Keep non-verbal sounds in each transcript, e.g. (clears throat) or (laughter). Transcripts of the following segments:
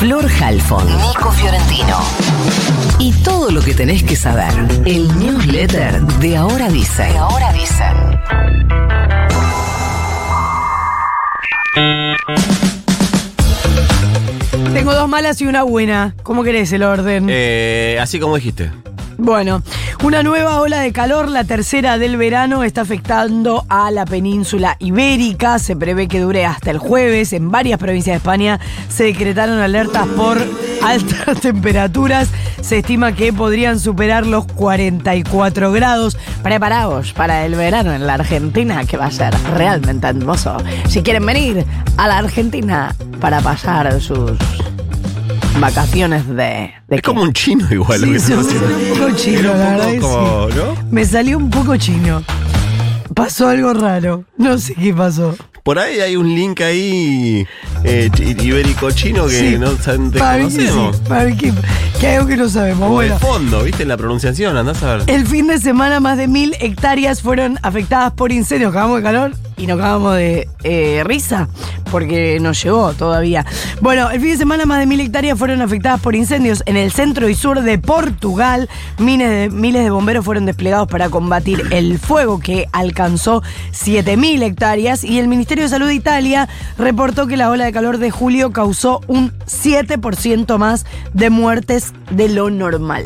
Flor Halfon, Nico Fiorentino. Y todo lo que tenés que saber. El newsletter de Ahora Dice. De Ahora Dice. Tengo dos malas y una buena. ¿Cómo querés el orden? Eh, así como dijiste. Bueno, una nueva ola de calor, la tercera del verano, está afectando a la península ibérica. Se prevé que dure hasta el jueves. En varias provincias de España se decretaron alertas por (laughs) altas temperaturas. Se estima que podrían superar los 44 grados. Preparaos para el verano en la Argentina, que va a ser realmente hermoso. Si quieren venir a la Argentina para pasar sus vacaciones de... de Es qué? como un chino igual. lo Sí, que sí, un poco chino, la poco verdad como, sí. ¿no? Me salió un poco chino. Pasó algo raro. No sé qué pasó. Por ahí hay un link ahí eh, ch- ibérico chino que Sí. no mí que sí, desconocemos. que, que hay algo que no sabemos. Como de Bueno, fondo, ¿viste? La pronunciación, andás a ver. el fin de semana más de mil hectáreas fueron afectadas por incendios. Cagamos de calor y nos cagamos de eh, risa porque nos llegó todavía. Bueno, el fin de semana más de mil hectáreas fueron afectadas por incendios en el centro y sur de Portugal. Miles de, miles de bomberos fueron desplegados para combatir el fuego que alcanzó 7.000 hectáreas y el Ministerio de Salud de Italia reportó que la ola de calor de julio causó un 7% más de muertes de lo normal.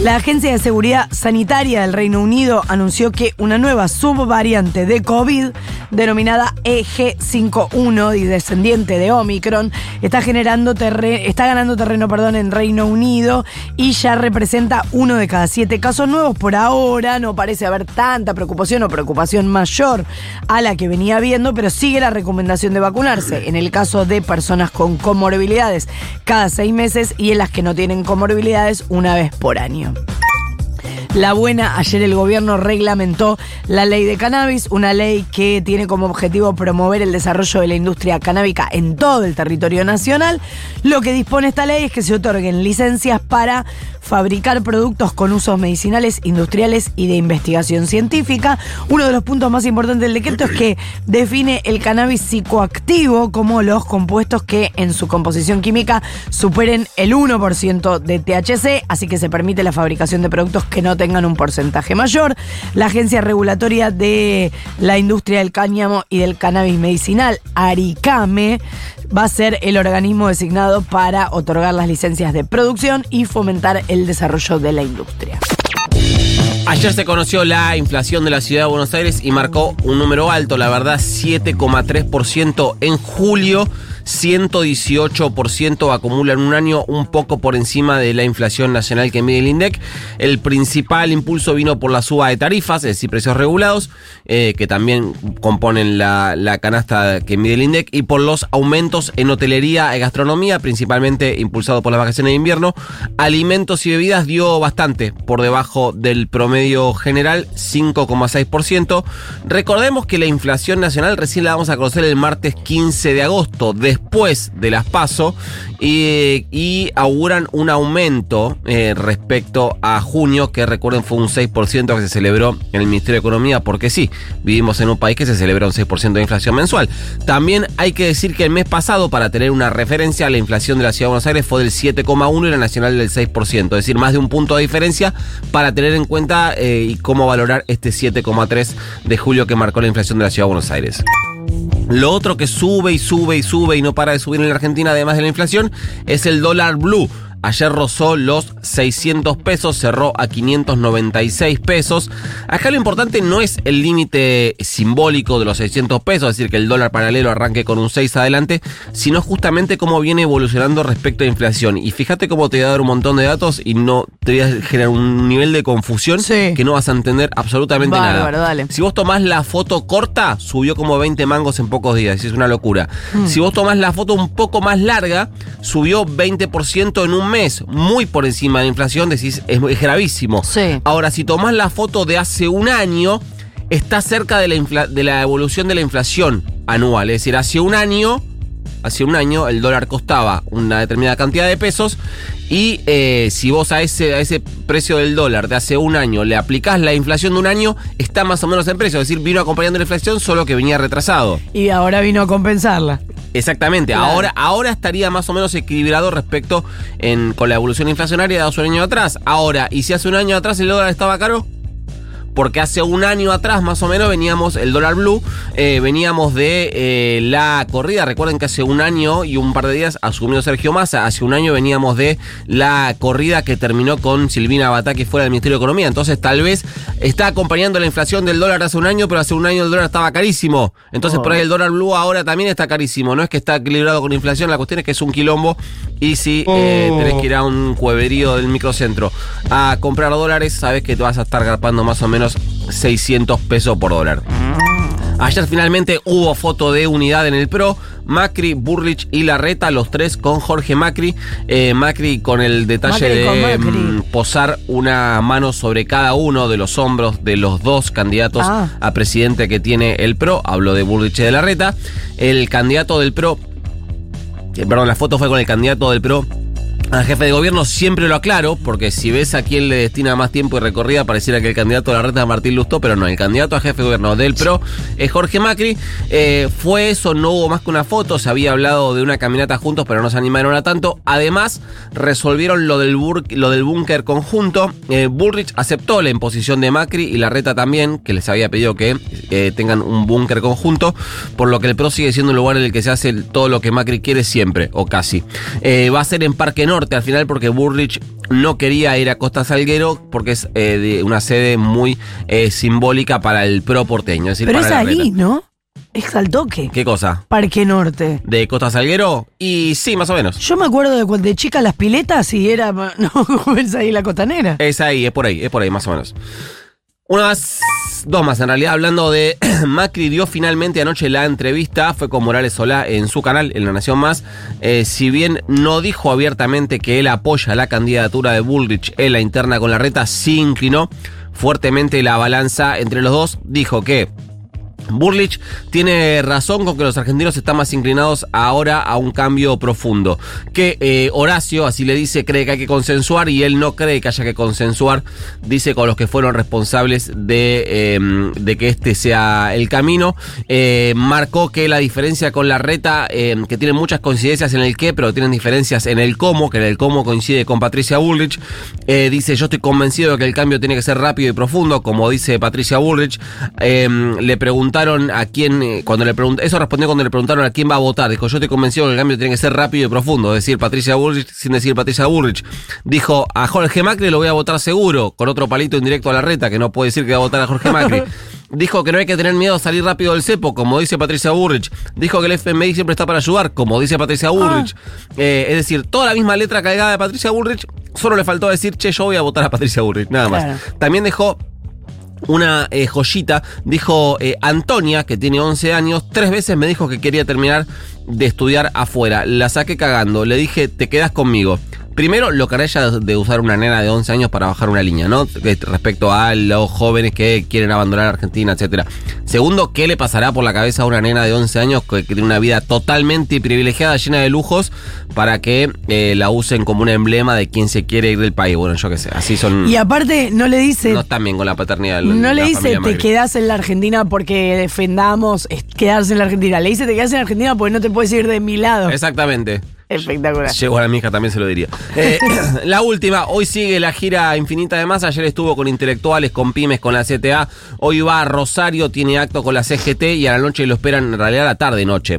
La Agencia de Seguridad Sanitaria del Reino Unido anunció que una nueva subvariante de COVID, denominada EG51 y descendiente de Omicron, está generando terre- está ganando terreno perdón, en Reino Unido y ya representa uno de cada siete casos nuevos. Por ahora no parece haber tanta preocupación o preocupación mayor a la que venía habiendo, pero sigue la recomendación de vacunarse. En el caso de personas con comorbilidades, cada seis meses y en las que no tienen comorbilidades, una vez por año. La buena, ayer el gobierno reglamentó la ley de cannabis, una ley que tiene como objetivo promover el desarrollo de la industria canábica en todo el territorio nacional. Lo que dispone esta ley es que se otorguen licencias para fabricar productos con usos medicinales, industriales y de investigación científica. Uno de los puntos más importantes del decreto es que define el cannabis psicoactivo como los compuestos que en su composición química superen el 1% de THC, así que se permite la fabricación de productos que no tengan un porcentaje mayor. La Agencia Regulatoria de la Industria del Cáñamo y del Cannabis Medicinal, ARICAME, va a ser el organismo designado para otorgar las licencias de producción y fomentar el desarrollo de la industria. Ayer se conoció la inflación de la ciudad de Buenos Aires y marcó un número alto, la verdad, 7,3% en julio. 118% acumula en un año, un poco por encima de la inflación nacional que mide el INDEC. El principal impulso vino por la suba de tarifas, es decir, precios regulados, eh, que también componen la, la canasta que mide el INDEC, y por los aumentos en hotelería y gastronomía, principalmente impulsado por las vacaciones de invierno. Alimentos y bebidas dio bastante por debajo del promedio general, 5,6%. Recordemos que la inflación nacional recién la vamos a conocer el martes 15 de agosto, después de las PASO, y, auguran un aumento eh, respecto a junio, que recuerden fue un 6% que se celebró en el Ministerio de Economía, porque sí, vivimos en un país que se celebra un 6% de inflación mensual. También hay que decir que el mes pasado, para tener una referencia, la inflación de la Ciudad de Buenos Aires fue del 7,1 y la nacional del 6%, es decir, más de un punto de diferencia para tener en cuenta eh, y cómo valorar este 7,3 de julio que marcó la inflación de la Ciudad de Buenos Aires. Lo otro que sube y sube y sube y no para de subir en la Argentina, además de la inflación, es el dólar blue. Ayer rozó los 600 pesos, cerró a 596 pesos. Acá lo importante no es el límite simbólico de los 600 pesos, es decir, que el dólar paralelo arranque con un 6 adelante, sino justamente cómo viene evolucionando respecto a inflación. Y fíjate cómo te voy a dar un montón de datos y no te voy a generar un nivel de confusión Sí. que no vas a entender absolutamente Bárbaro, nada. dale. Si vos tomás la foto corta, subió como 20 mangos en pocos días, es una locura. Mm. Si vos tomás la foto un poco más larga, subió 20% en un mes muy por encima de la inflación, decís, es, es gravísimo. Sí. Ahora, si tomás la foto de hace un año, está cerca de la, infla- de la evolución de la inflación anual. Es decir, hace un año, hace un año el dólar costaba una determinada cantidad de pesos y eh, si vos a ese, a ese precio del dólar de hace un año le aplicás la inflación de un año, está más o menos en precio. Es decir, vino acompañando la inflación, solo que venía retrasado. Y ahora vino a compensarla. Exactamente, Claro. ahora, ahora estaría más o menos equilibrado respecto en, con la evolución inflacionaria de hace un año atrás. Ahora, ¿y si hace un año atrás el dólar estaba caro? Porque hace un año atrás, más o menos, veníamos, el dólar blue, eh, veníamos de eh, la corrida. Recuerden que hace un año y un par de días asumió Sergio Massa. Hace un año veníamos de la corrida que terminó con Silvina Bataki fuera del Ministerio de Economía. Entonces, tal vez está acompañando la inflación del dólar hace un año, pero hace un año el dólar estaba carísimo. Entonces, Oh. por ahí el dólar blue ahora también está carísimo. No es que está equilibrado con inflación, la cuestión es que es un quilombo. Y si eh, Oh. tenés que ir a un cueverío del microcentro a comprar dólares, sabes que te vas a estar garpando más o menos 600 pesos por dólar. Ayer finalmente hubo foto de unidad en el PRO. Macri, Burrich y Larreta, los tres con Jorge Macri. Eh, Macri con el detalle Macri de mm, posar una mano sobre cada uno de los hombros de los dos candidatos Ah. a presidente que tiene el PRO. Hablo de Burrich y de Larreta. El candidato del PRO eh, perdón, la foto fue con el candidato del PRO al jefe de gobierno, siempre lo aclaro, porque si ves a quién le destina más tiempo y recorrida, pareciera que el candidato de la reta es Martín Lustó, pero no, el candidato a jefe de gobierno del PRO es Jorge Macri. Eh, fue eso, no hubo más que una foto, se había hablado de una caminata juntos, pero no se animaron a tanto. Además, resolvieron lo del, bur- lo del búnker conjunto. Eh, Bullrich aceptó la imposición de Macri y la reta también, que les había pedido que eh, tengan un búnker conjunto, por lo que el PRO sigue siendo un lugar en el que se hace todo lo que Macri quiere siempre, o casi. Eh, va a ser en Parque Norte al final porque Burrich no quería ir a Costa Salguero porque es eh, de una sede muy eh, simbólica para el PRO porteño. Es decir, Pero para es ahí, reta. ¿no? Es al toque. ¿Qué cosa? Parque Norte. ¿De Costa Salguero? Y sí, más o menos. Yo me acuerdo de cuando de chica las piletas y era. (laughs) No, es ahí la costanera. Es ahí, es por ahí, es por ahí, más o menos. Una más, dos más en realidad, hablando de (clears throat) Macri dio finalmente anoche la entrevista, fue con Morales Solá en su canal, en La Nación Más, Eh, si bien no dijo abiertamente que él apoya la candidatura de Bullrich en la interna con la reta, sí inclinó fuertemente la balanza entre los dos, dijo que Burlich tiene razón con que los argentinos están más inclinados ahora a un cambio profundo. Que eh, Horacio, así le dice, cree que hay que consensuar y él no cree que haya que consensuar, dice, con los que fueron responsables de, eh, de que este sea el camino. Eh, marcó que la diferencia con la reta, eh, que tiene muchas coincidencias en el qué, pero tienen diferencias en el cómo, que en el cómo coincide con Patricia Bullrich. Eh, dice, yo estoy convencido de que el cambio tiene que ser rápido y profundo, como dice Patricia Bullrich. Eh, le preguntaron a quién, eh, cuando le pregunt- eso respondió cuando le preguntaron a quién va a votar. Dijo, yo estoy convencido que el cambio tiene que ser rápido y profundo. Es decir, Patricia Bullrich sin decir Patricia Bullrich. Dijo, a Jorge Macri lo voy a votar seguro, con otro palito indirecto a la reta, que no puede decir que va a votar a Jorge Macri. (laughs) Dijo que no hay que tener miedo a salir rápido del cepo, como dice Patricia Burrich. Dijo que el FMI siempre está para ayudar, como dice Patricia Burrich. Eh, es decir, toda la misma letra cargada de Patricia Burrich, solo le faltó decir, che, yo voy a votar a Patricia Burrich, nada más. Claro. También dejó una eh, joyita, dijo eh, Antonia, que tiene 11 años, tres veces me dijo que quería terminar de estudiar afuera. La saqué cagando, le dije, te quedas conmigo. Primero, lo ella de usar una nena de 11 años para bajar una línea, ¿no? Respecto a los jóvenes que quieren abandonar Argentina, etcétera. Segundo, ¿qué le pasará por la cabeza a una nena de 11 años que, que tiene una vida totalmente privilegiada, llena de lujos, para que eh, la usen como un emblema de quien se quiere ir del país? Bueno, yo qué sé, así son... Y aparte, no le dice. no están bien con la paternidad. la- No le dice te quedás en la Argentina porque defendamos quedarse en la Argentina. Le dice te quedás en la Argentina porque no te puedes ir de mi lado. Exactamente. Espectacular. Llegó a la mija, también se lo diría. Eh, (coughs) la última, hoy sigue la gira infinita de más. Ayer estuvo con intelectuales, con pymes, con la CTA. Hoy va a Rosario, tiene acto con la CGT y a la noche lo esperan, en realidad a la tarde-noche.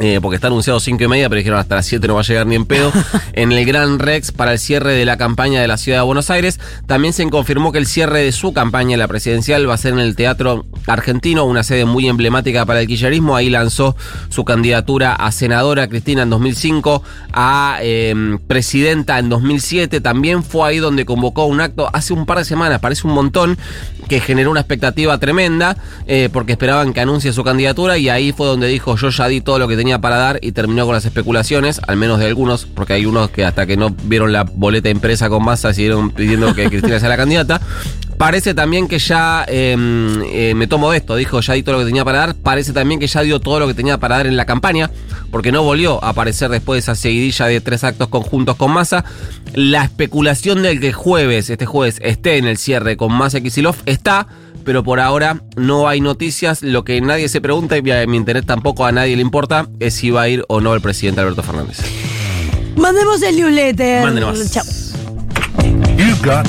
Eh, porque está anunciado 5 y media, pero dijeron hasta las 7 no va a llegar ni en pedo. (laughs) en el Gran Rex para el cierre de la campaña de la ciudad de Buenos Aires. También se confirmó que el cierre de su campaña en la presidencial va a ser en el Teatro Argentino, una sede muy emblemática para el kirchnerismo. Ahí lanzó su candidatura a senadora Cristina en 2005, a eh, presidenta en 2007. También fue ahí donde convocó un acto hace un par de semanas, parece un montón, que generó una expectativa tremenda, eh, porque esperaban que anuncie su candidatura y ahí fue donde dijo yo ya di todo lo que tenía para dar y terminó con las especulaciones, al menos de algunos, porque hay unos que hasta que no vieron la boleta impresa con masa siguieron pidiendo que Cristina sea la candidata. Parece también que ya eh, eh, me tomo de esto, dijo, ya di todo lo que tenía para dar. Parece también que ya dio todo lo que tenía para dar en la campaña, porque no volvió a aparecer después de esa seguidilla de tres actos conjuntos con Massa. La especulación del que jueves, este jueves, esté en el cierre con Massa y Kisilov está, pero por ahora no hay noticias. Lo que nadie se pregunta, y a mi interés tampoco a nadie le importa, es si va a ir o no el presidente Alberto Fernández. Mandemos el newsletter. Mándenos. Chao. You got